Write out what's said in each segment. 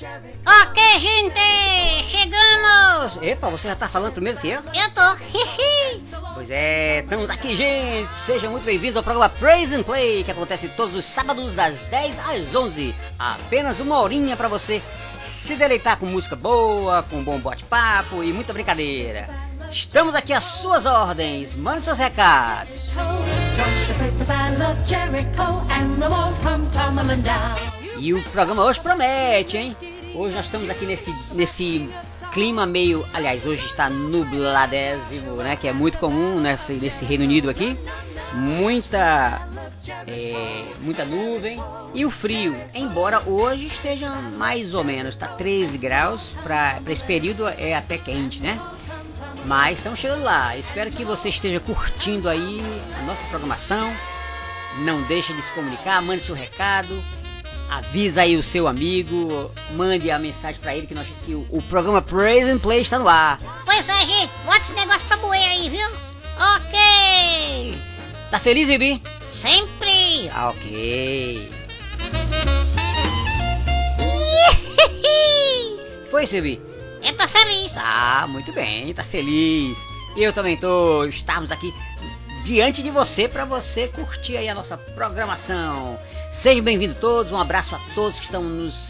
Ok, gente! Chegamos! Epa, você já tá falando primeiro que eu? Eu tô! Pois é, estamos aqui, gente! Sejam muito bem-vindos ao programa Praise and Play, que acontece todos os sábados das 10 às 11. Apenas uma horinha pra você se deleitar com música boa, com um bom bate-papo e muita brincadeira. Estamos aqui às suas ordens, mande seus recados. E o programa hoje promete, hein? Hoje nós estamos aqui nesse, nesse clima meio. Aliás, hoje está nubladésimo, né? Que é muito comum nesse, nesse Reino Unido aqui. Muita. é, muita nuvem e o frio, embora hoje esteja mais ou menos, tá 13 graus, para esse período é até quente, né? Mas estamos chegando lá. Espero que você esteja curtindo aí a nossa programação. Não deixe de se comunicar, mande seu recado, avisa aí o seu amigo, mande a mensagem para ele que, nós, que o, o programa Praise and Play está no ar. Pois é, gente, bota esse negócio pra moer aí, viu? Ok! Tá feliz, Bibi? Sempre! Ah, ok. Foi, Bibi? Eu tô feliz! Ah, muito bem, tá feliz. Eu também tô. Estamos aqui diante de você para você curtir aí a nossa programação. Sejam bem-vindos todos, um abraço a todos que estão nos,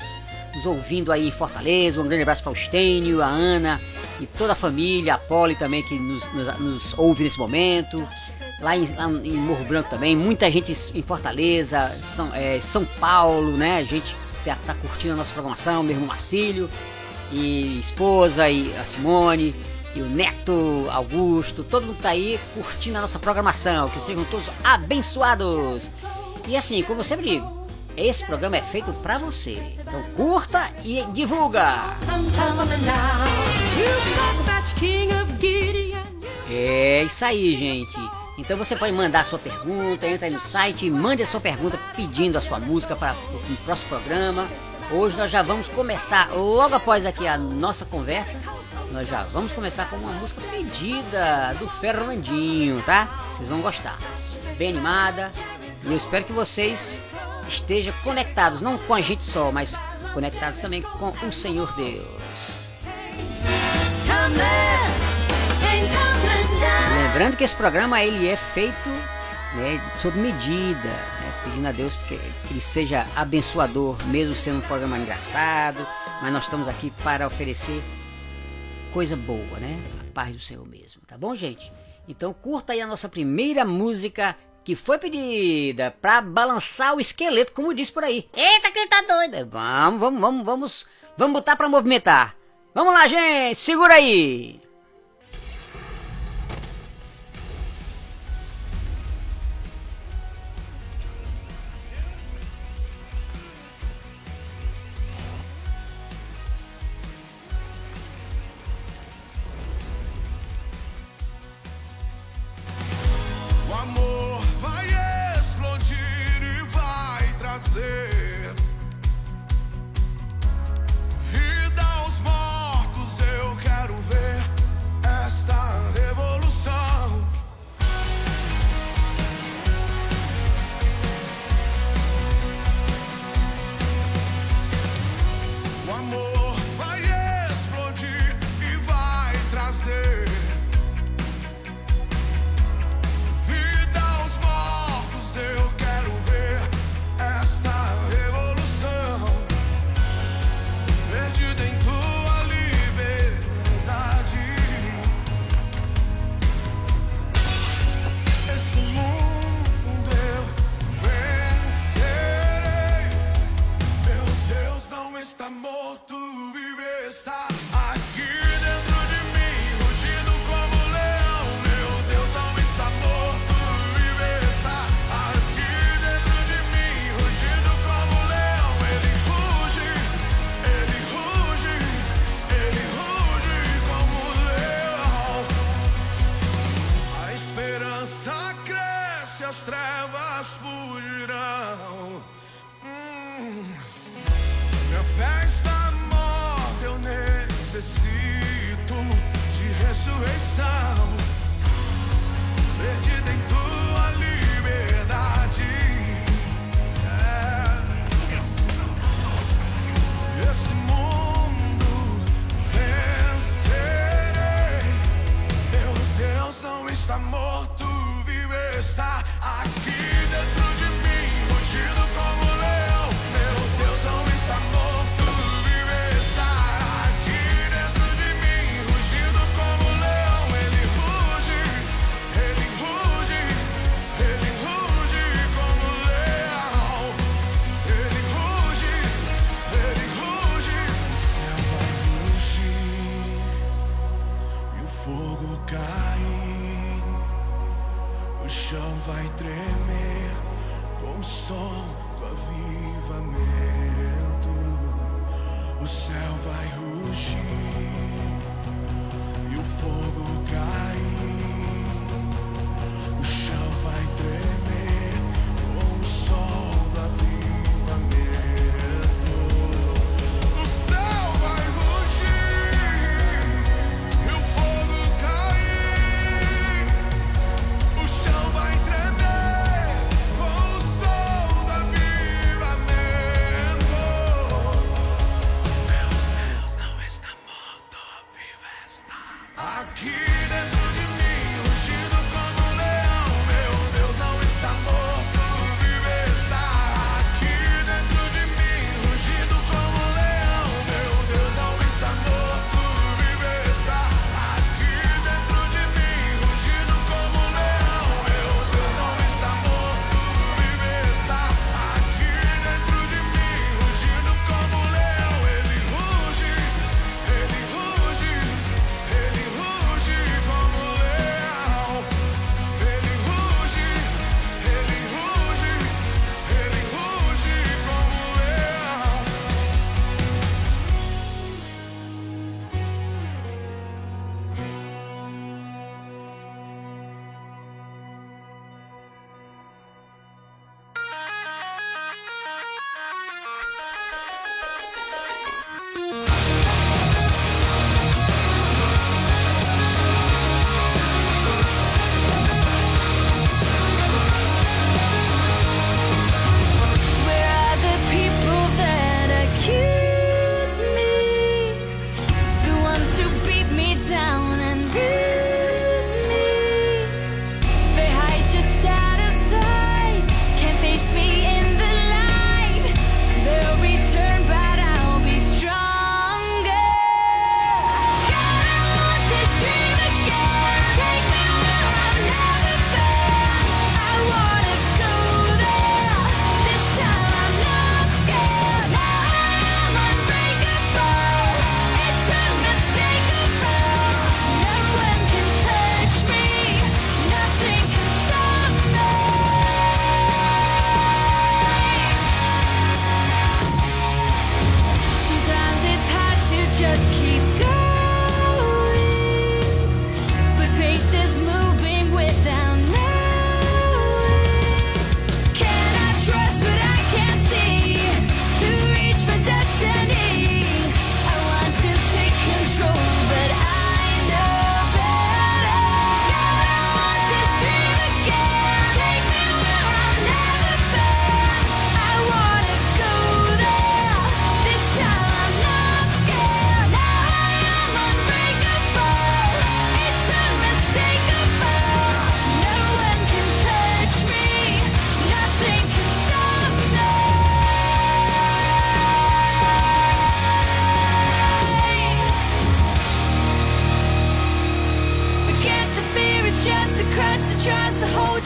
nos ouvindo aí em Fortaleza. Um grande abraço para o Stênio, a Ana e toda a família, a Polly também que nos, nos, nos ouve nesse momento. Lá em, lá em Morro Branco também, muita gente em Fortaleza, São, é, São Paulo, né? A gente tá, tá curtindo a nossa programação, meu irmão Marcílio e esposa e a Simone e o neto Augusto, todo mundo tá aí curtindo a nossa programação, que sejam todos abençoados. E assim, como eu sempre digo, esse programa é feito pra você. Então curta e divulga. É isso aí, gente. Então você pode mandar a sua pergunta, entra aí no site mande a sua pergunta pedindo a sua música para o próximo programa. Hoje nós já vamos começar, logo após aqui a nossa conversa, nós já vamos começar com uma música pedida do Fernandinho, tá? Vocês vão gostar. Bem animada. E eu espero que vocês estejam conectados, não com a gente só, mas conectados também com o Senhor Deus. Lembrando que esse programa ele é feito né, sob medida, pedindo a Deus que, que ele seja abençoador, mesmo sendo um programa engraçado, mas nós estamos aqui para oferecer coisa boa, né? A paz do Senhor mesmo, tá bom, gente? Então curta aí a nossa primeira música que foi pedida para balançar o esqueleto, como disse por aí. Eita, que ele tá doido! Vamos, vamos, vamos, vamos, vamos botar para movimentar. Vamos lá, gente, segura aí.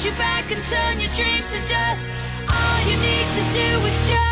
your back and turn your dreams to dust. All you need to do is just.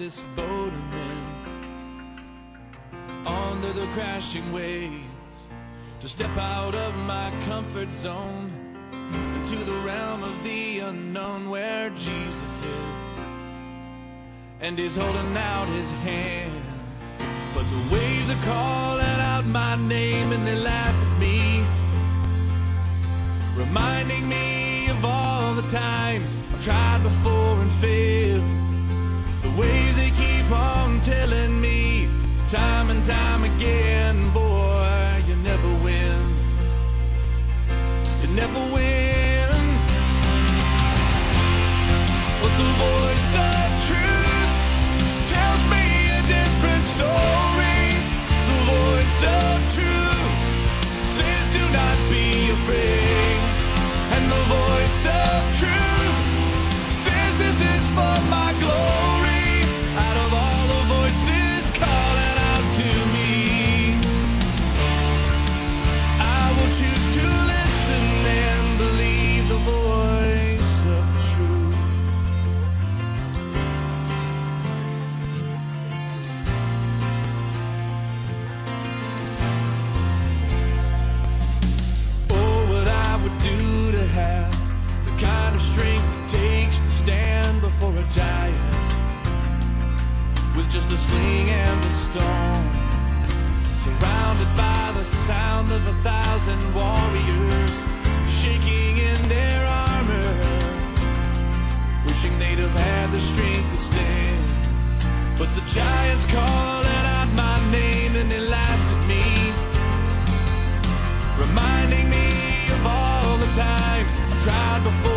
This boat I'm in. Under the crashing waves, to step out of my comfort zone into the realm of the unknown where Jesus is. And he's holding out his hand. But the waves are calling out my name and they laugh at me reminding me of all the times I've tried before and failed. The they on telling me, time and time again, boy, you never win. You never win. A sling and a stone. Surrounded by the sound of a thousand warriors shaking in their armor, wishing they'd have had the strength to stand. But the giant's calling out my name and he laughs at me reminding me of all the times I've tried before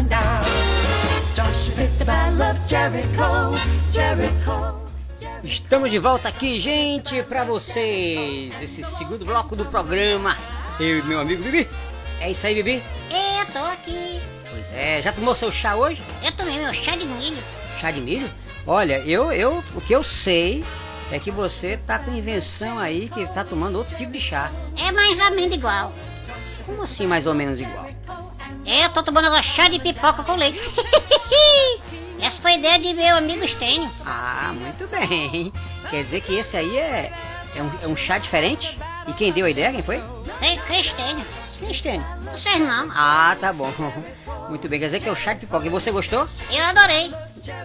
come tumbling down. Joshua at the battle of Jericho, Jericho. Jericho. Estamos de volta aqui, gente, pra vocês. Esse segundo bloco do programa. Eu e meu amigo Bibi. É isso aí, Bibi? Eu tô aqui. Pois é, já tomou seu chá hoje? Eu tomei meu chá de milho. Chá de milho? Olha, eu, eu, o que eu sei é que você tá com invenção aí que tá tomando outro tipo de chá. É mais ou menos igual. Como assim, mais ou menos igual? Eu tô tomando agora chá de pipoca com leite. Essa foi a ideia de meu amigo Stênio. Ah, muito bem. Quer dizer que esse aí é, é, um, é um chá diferente? E quem deu a ideia? Quem foi? Foi Cristênio. Quem tem? Vocês não. Ah, tá bom. Muito bem, quer dizer que é o chá de pipoca. E você gostou? Eu adorei.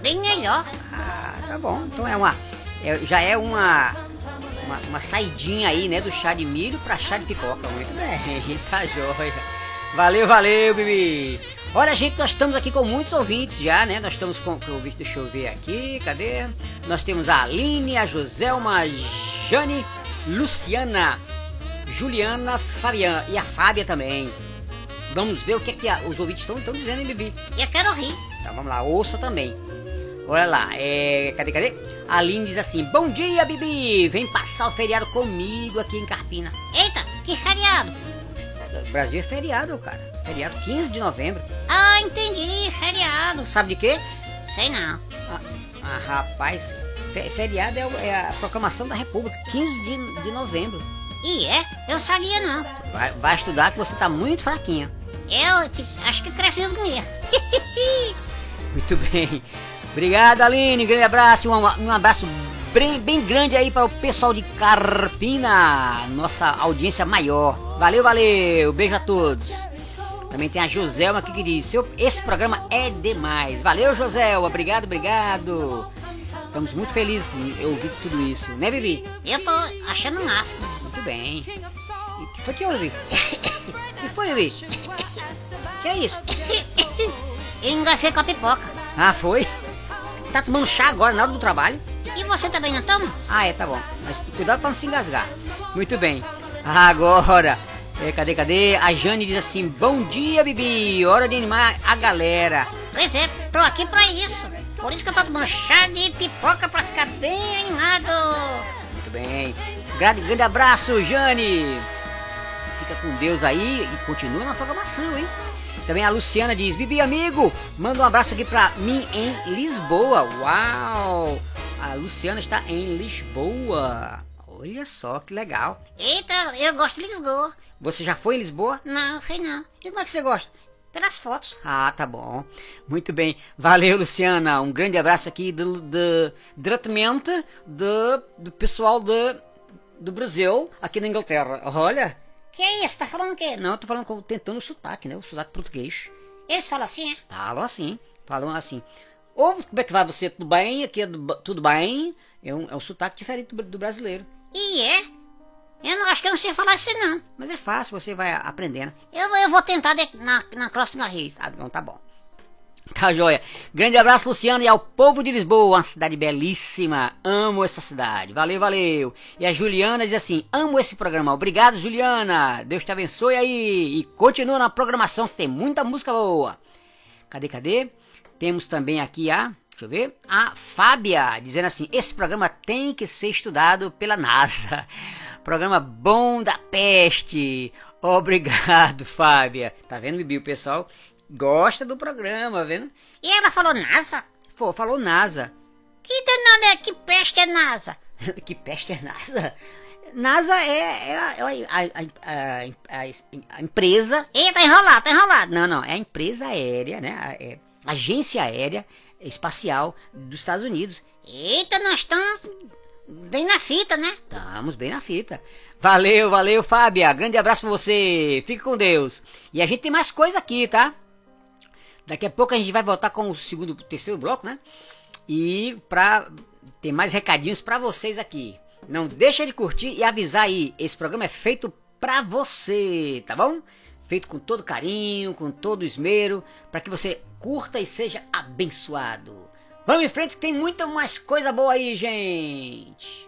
Bem melhor. Ah, tá bom. Então é uma. é- já é uma, uma. Uma saidinha aí, né? Do chá de milho pra chá de pipoca. Muito bem, tá joia. Valeu, valeu, Bibi. Olha, gente, nós estamos aqui com muitos ouvintes já, né? Nós estamos com. com ouvinte, deixa eu ver aqui, cadê? Nós temos a Aline, a Joselma, a Jane, Luciana, Juliana, Fabiana e a Fábia também. Vamos ver o que é que a- os ouvintes estão, estão dizendo, hein, Bibi? Eu quero rir. Então vamos lá, ouça também. Olha lá, é. Cadê, cadê? A Aline diz assim: Bom dia, Bibi! Vem passar o feriado comigo aqui em Carpina. Eita, que feriado. Brasil é feriado, cara. Feriado 15 de novembro. Ah, entendi. Feriado. Sabe de quê? Sei não. Ah, ah, rapaz, fe- feriado é, o- é a proclamação da República, 15 de, de novembro. E é? Eu sabia não. Vai, vai estudar que você tá muito fraquinha. Eu que- acho que cresci com. Muito bem. Obrigado, Aline. Grande abraço. Um, um abraço bem, bem grande aí para o pessoal de Carpina, nossa audiência maior. Valeu, valeu. Beijo a todos. Também tem a Joselma aqui que diz: "Seu- Esse programa é demais. Valeu, Joselma. Obrigado, obrigado. Estamos muito felizes em ouvir tudo isso, né, Vivi? Eu tô achando máximo. Muito bem. E que foi que houve? que foi, Vivi? Que é isso? Eu com a pipoca. Ah, foi? Tá tomando chá agora na hora do trabalho? E você também não toma? Ah, é, tá bom. Mas cuidado pra não se engasgar. Muito bem. Agora, é, cadê, cadê? A Jane diz assim: Bom dia, Bibi. Hora de animar a galera. Pois é, tô aqui pra isso. Por isso que eu tô tomando chá de pipoca pra ficar bem animado. Muito bem. Grande, grande abraço, Jane. Fica com Deus aí e continua na programação, hein? Também a Luciana diz: Bibi, amigo, manda um abraço aqui pra mim em Lisboa. Uau! A Luciana está em Lisboa. Olha só que legal. Eita, eu gosto de Lisboa. Você já foi em Lisboa? Não, sei não. E como é que você gosta? Pelas fotos. Ah, tá bom. Muito bem. Valeu, Luciana. Um grande abraço aqui do, do, diretamente do, do pessoal do, do Brasil, aqui na Inglaterra. Olha. Que é isso? Tá falando o quê? Não, eu tô falando com, tentando o sotaque, né? O sotaque português. Eles falam assim, é? Falam assim. Falam assim. Ou como é que vai você? Tudo bem? Aqui é do- tudo bem? É um, é um sotaque diferente do, do brasileiro. E é? Eu não acho que eu não sei falar isso não. Mas é fácil, você vai aprendendo. Eu, eu vou tentar de- na, na próxima vez. Ah, não, tá bom. Tá joia. Grande abraço, Luciano, e ao povo de Lisboa, uma cidade belíssima. Amo essa cidade. Valeu, valeu. E a Juliana diz assim: amo esse programa. Obrigado, Juliana. Deus te abençoe aí. E continua na programação, que tem muita música boa. Cadê, cadê? Temos também aqui a. Deixa eu ver. A Fábia dizendo assim: esse programa tem que ser estudado pela NASA. Programa bom da peste. Obrigado, Fábia. Tá vendo, Bibi? O pessoal gosta do programa, vendo? E ela falou NASA? Pô, falou NASA. Que danada é? Que peste é NASA? que peste é NASA? NASA é, é a, é a- a- a- empresa. Ih, tá enrolado, tá enrolado. Não, não, é a empresa aérea, né? A, é agência aérea espacial dos Estados Unidos. Eita, nós estamos bem na fita, né? Estamos bem na fita. Valeu, valeu, Fábia. Grande abraço pra você. Fique com Deus. E a gente tem mais coisa aqui, tá? Daqui a pouco a gente vai voltar com o segundo, terceiro bloco, né? E pra ter mais recadinhos pra vocês aqui. Não deixa de curtir e avisar aí. Esse programa é feito pra você, tá bom? Feito com todo carinho, com todo esmero, para que você curta e seja abençoado. Vamos em frente que tem muita mais coisa boa aí, gente.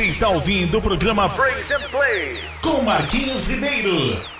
Você está ouvindo o programa Break and Play com Marquinhos Ribeiro.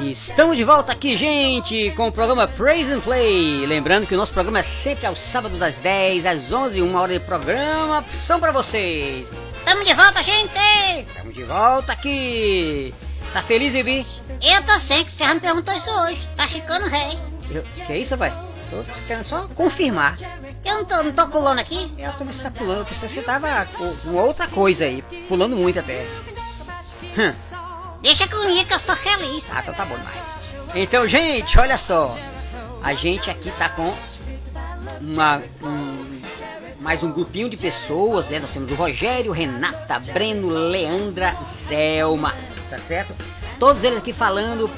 Estamos de volta aqui, gente, com o programa Praise and Play. Lembrando que o nosso programa é sempre aos sábados das 10 às 11, uma hora de programa são pra vocês. Tamo de volta, gente! Estamos de volta aqui. Tá feliz, Ibi? Eu tô sem que você já me perguntou isso hoje. Tá ficando rei. Eu- Que é isso, pai? Tô querendo só confirmar. Eu não tô, não tô pulando aqui. Eu tô você tá pulando, eu pensei que você tava com com outra coisa aí, pulando muito até. Hum. Deixa comigo que eu estou feliz. Ah, então tá bom demais. Então, gente, olha só. A gente aqui tá com uma, um- mais um grupinho de pessoas, né? Nós temos o Rogério, Renata, Breno, Leandra, Zelma, tá certo? Todos eles aqui falando,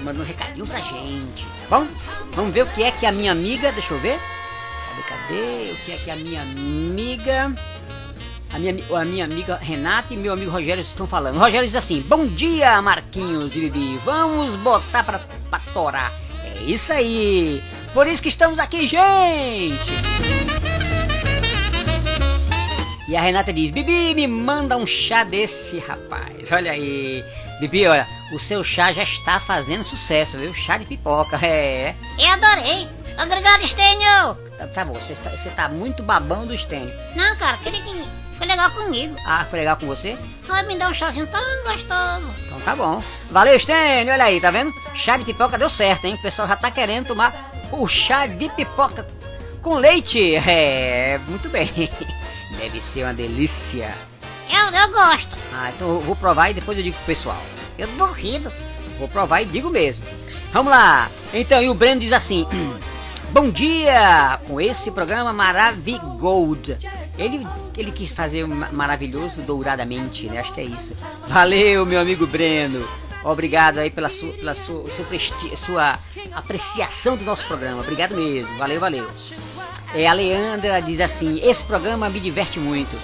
mandando um recadinho pra gente, tá bom? Vamos ver o que é que a minha amiga, deixa eu ver. Cadê, cadê? O que é que a minha amiga... A minha, a minha amiga Renata e meu amigo Rogério estão falando. O Rogério diz assim: Bom dia, Marquinhos e Bibi. Vamos botar pra, pra torar. É isso aí. Por isso que estamos aqui, gente. E a Renata diz: Bibi, me manda um chá desse, rapaz. Olha aí. Bibi, olha, o seu chá já está fazendo sucesso, viu? Chá de pipoca, é. Eu adorei. Obrigado, Estênio. Tá, tá bom, você está, você tá muito babão do estênio. Não, cara, queria que foi legal comigo. Ah, foi legal com você? Só me dar um chazinho tão gostoso. Então tá bom. Valeu, Stênio. Olha aí, tá vendo? Chá de pipoca deu certo, hein? O pessoal já tá querendo tomar o chá de pipoca com leite. É, muito bem. Deve ser uma delícia. Eu, eu gosto. Ah, então eu vou provar e depois eu digo pro pessoal. Eu duvido. Vou provar e digo mesmo. Vamos lá. Então, e o Breno diz assim: Bom dia com esse programa Maravigold. Ele, ele quis fazer ma- maravilhoso douradamente, né? Acho que é isso. Valeu, meu amigo Breno. Obrigado aí pela sua, pela sua, sua, sua apreciação do nosso programa. Obrigado mesmo. Valeu, valeu. É, a Leandra diz assim: Esse programa me diverte muito.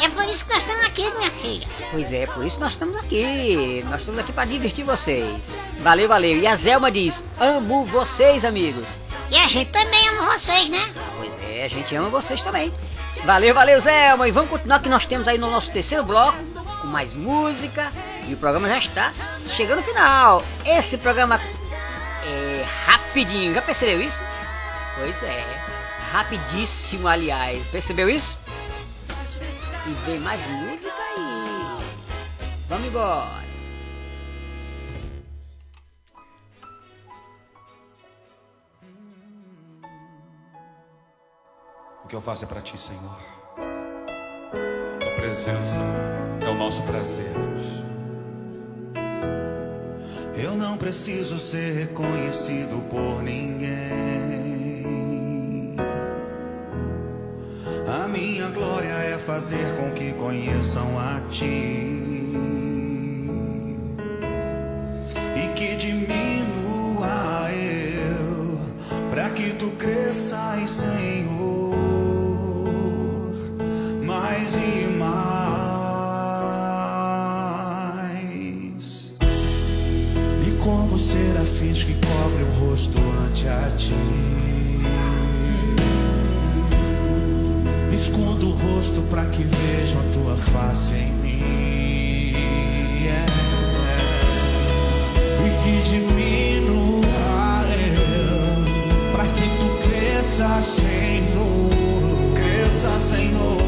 É por isso que nós estamos aqui, minha filha. Pois é, por isso nós estamos aqui. Nós estamos aqui para divertir vocês. Valeu, valeu. E a Zelma diz: Amo vocês, amigos. E a gente também ama vocês, né? Pois é, a gente ama vocês também. Valeu, valeu, Zelma. E vamos continuar que nós temos aí no nosso terceiro bloco com mais música. E o programa já está chegando ao final. Esse programa é rapidinho. Já percebeu isso? Pois é. Rapidíssimo, aliás. Percebeu isso? E vem mais música aí. Vamos embora. O que eu faço é para ti, Senhor. A tua presença é o nosso prazer, Deus. Eu não preciso ser reconhecido por ninguém. A minha glória é fazer com que conheçam a ti. E que diminua eu, para que tu cresças, Senhor, para que vejam a tua face em mim. Yeah. E que diminua eu, para que tu cresças, Senhor. Cresça, Senhor,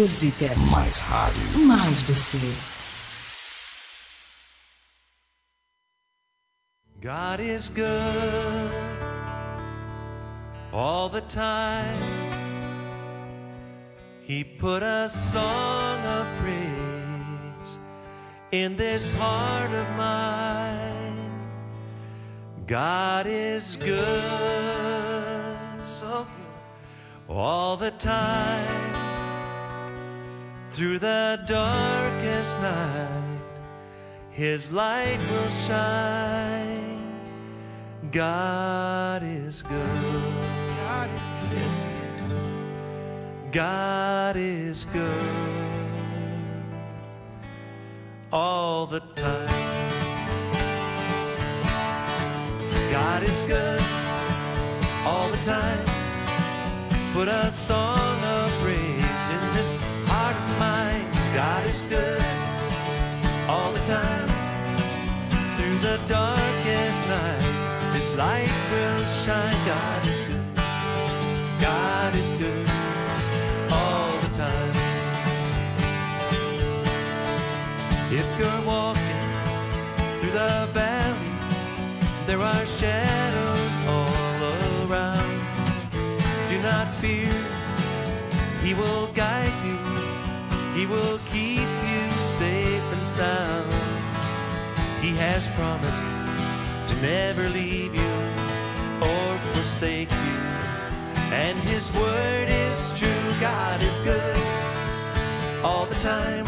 música. Mais rádio. Mais você. God is good. all the time. He put a song of praise in this heart of mine. God is good, so good, all the time. Through the darkest night, His light will shine. God is good. God is good. Yes. God is good all the time. God is good all the time. Put a song good all the time. Through the darkest night, His light will shine. God is good. God is good all the time. If you're walking through the valley, there are shadows all around. Do not fear, He will guide you, He will keep sound. He has promised to never leave you or forsake you. And His word is true, God is good all the time.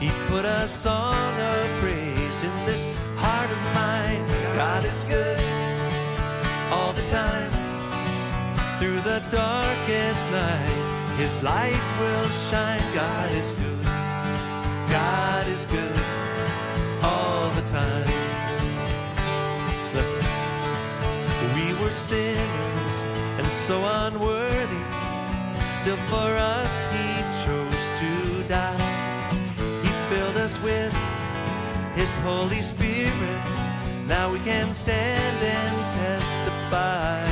He put a song of praise in this heart of mine. God is good all the time. Through the darkest night, His light will shine. God is good. God is good all the time. Listen. We were sinners and so unworthy. Still for us He chose to die. He filled us with His Holy Spirit. Now we can stand and testify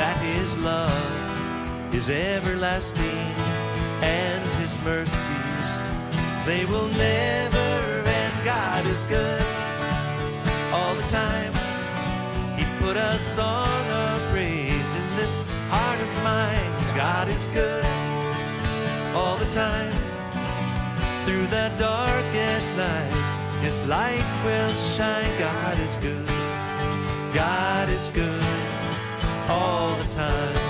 that His love is everlasting and His mercies, they will never end. God is good all the time. He put a song of praise in this heart of mine. God is good all the time. Through the darkest night, His light will shine. God is good. God is good all the time.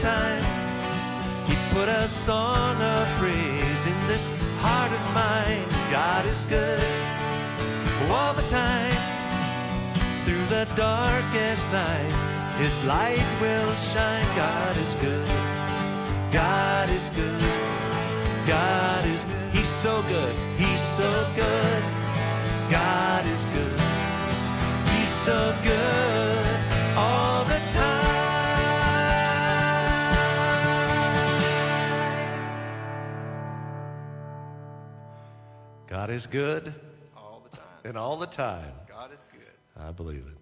Time. He put a song of praise in this heart of mine. God is good all the time. Through the darkest night, His light will shine. God is good. God is good. God is He's so good. He's so good. God is good. He's so good God is good All the time. and all the time. God is good. I believe it.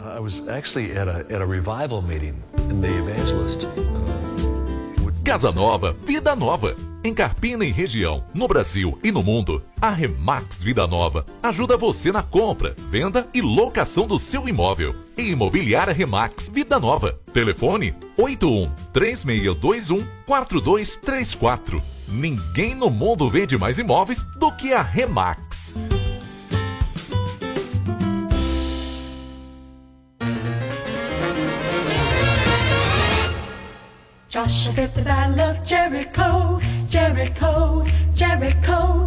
I was actually at a, at a revival meeting, and the evangelist. Casa Nova, Vida Nova. Em Carpina e região, no Brasil e no mundo, a Remax Vida Nova ajuda você na compra, venda e locação do seu imóvel. E Imobiliária Remax Vida Nova. Telefone 81 3621 4234. Ninguém no mundo vende mais imóveis do que a Remax. Fit the battle of Jericho, Jericho, Jericho.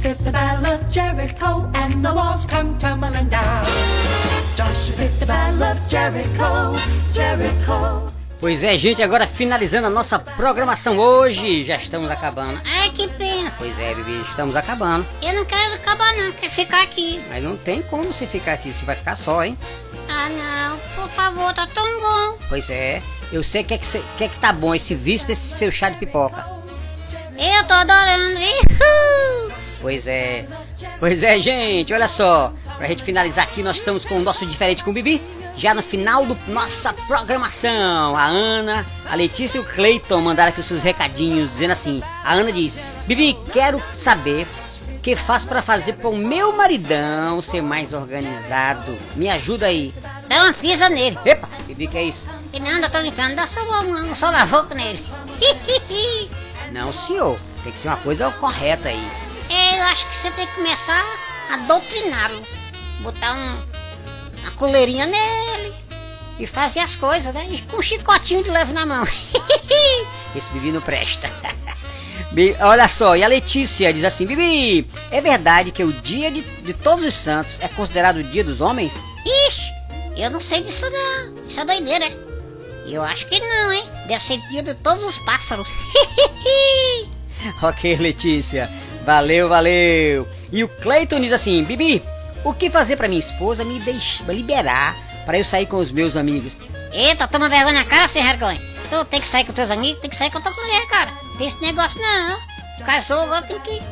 Fit the battle of Jericho, and the walls come tumbling down. Fit the battle of Jericho, Jericho. Pois é, gente, agora finalizando a nossa programação hoje, já estamos acabando. Ai, que pena. Pois é, bebê, estamos acabando. Eu não quero acabar não, quero ficar aqui. Mas não tem como você ficar aqui, você vai ficar só, hein? Ah, não. Por favor, tá tão bom. Pois é, eu sei que é que, cê- que é que tá bom esse vício desse seu chá de pipoca. Eu tô adorando, hein? Pois é. Pois é, gente, olha só. Pra gente finalizar aqui, nós estamos com o nosso diferente com o Bibi. Já no final da nossa programação, a Ana, a Letícia e o Cleiton mandaram aqui os seus recadinhos, dizendo assim: a Ana diz, Bibi, quero saber o que faço pra fazer pro meu maridão ser mais organizado. Me ajuda aí. Dá uma pisa nele. Epa, Bibi, que é isso? E não, eu tô brincando, dá só um, um solavoco nele. Não, senhor. Tem que ser uma coisa correta aí. É, eu acho que você tem que começar a doutriná-lo. Botar um, uma coleirinha nele. E fazer as coisas, né? E com um chicotinho de leve na mão. Esse Bibi não presta. Olha só, e a Letícia diz assim: Bibi, é verdade que o dia de, de Todos os Santos é considerado o dia dos homens? Ixi, eu não sei disso não. Isso é doideira, é? Eu acho que não, hein? Deve ser dia de todos os pássaros. ok, Letícia. Valeu, valeu. E o Cleiton diz assim: Bibi, o que fazer pra minha esposa me deixar liberar para eu sair com os meus amigos? Eita, toma vergonha na cara, sem vergonha. Tu tem que sair com teus amigos, tem que sair com a tua mulher, cara. Tem esse negócio não. Casou, agora tem que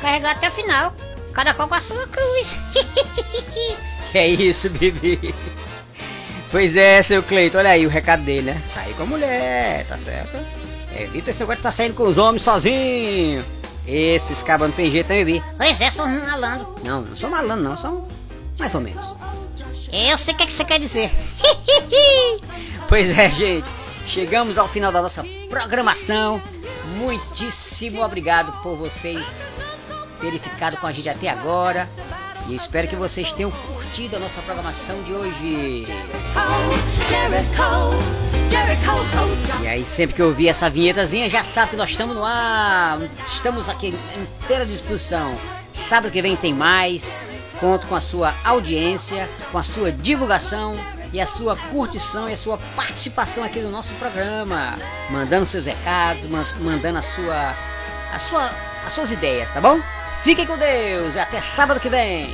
carregar até o final. Cada qual com a sua cruz. Que é isso, Bibi? Pois é, seu Cleiton, olha aí o recado dele, né? Sair com a mulher, tá certo? Evita esse negócio de tá saindo com os homens sozinho. Esses cabas não tem jeito, né, pois é, um malandro. Não, não sou malandro, não, são mais ou menos. Eu sei o que, é que você quer dizer. Pois é, gente. Chegamos ao final da nossa programação. Muitíssimo obrigado por vocês terem ficado com a gente até agora. E espero que vocês tenham curtido a nossa programação de hoje. E aí, sempre que eu ouvir essa vinhetazinha, já sabe que nós estamos no ar. Estamos aqui em inteira disposição. Sábado que vem tem mais. Conto com a sua audiência, com a sua divulgação e a sua curtição e a sua participação aqui no nosso programa. Mandando seus recados, mandando a sua, a sua, as suas ideias, tá bom? Fiquem com Deus e até sábado que vem.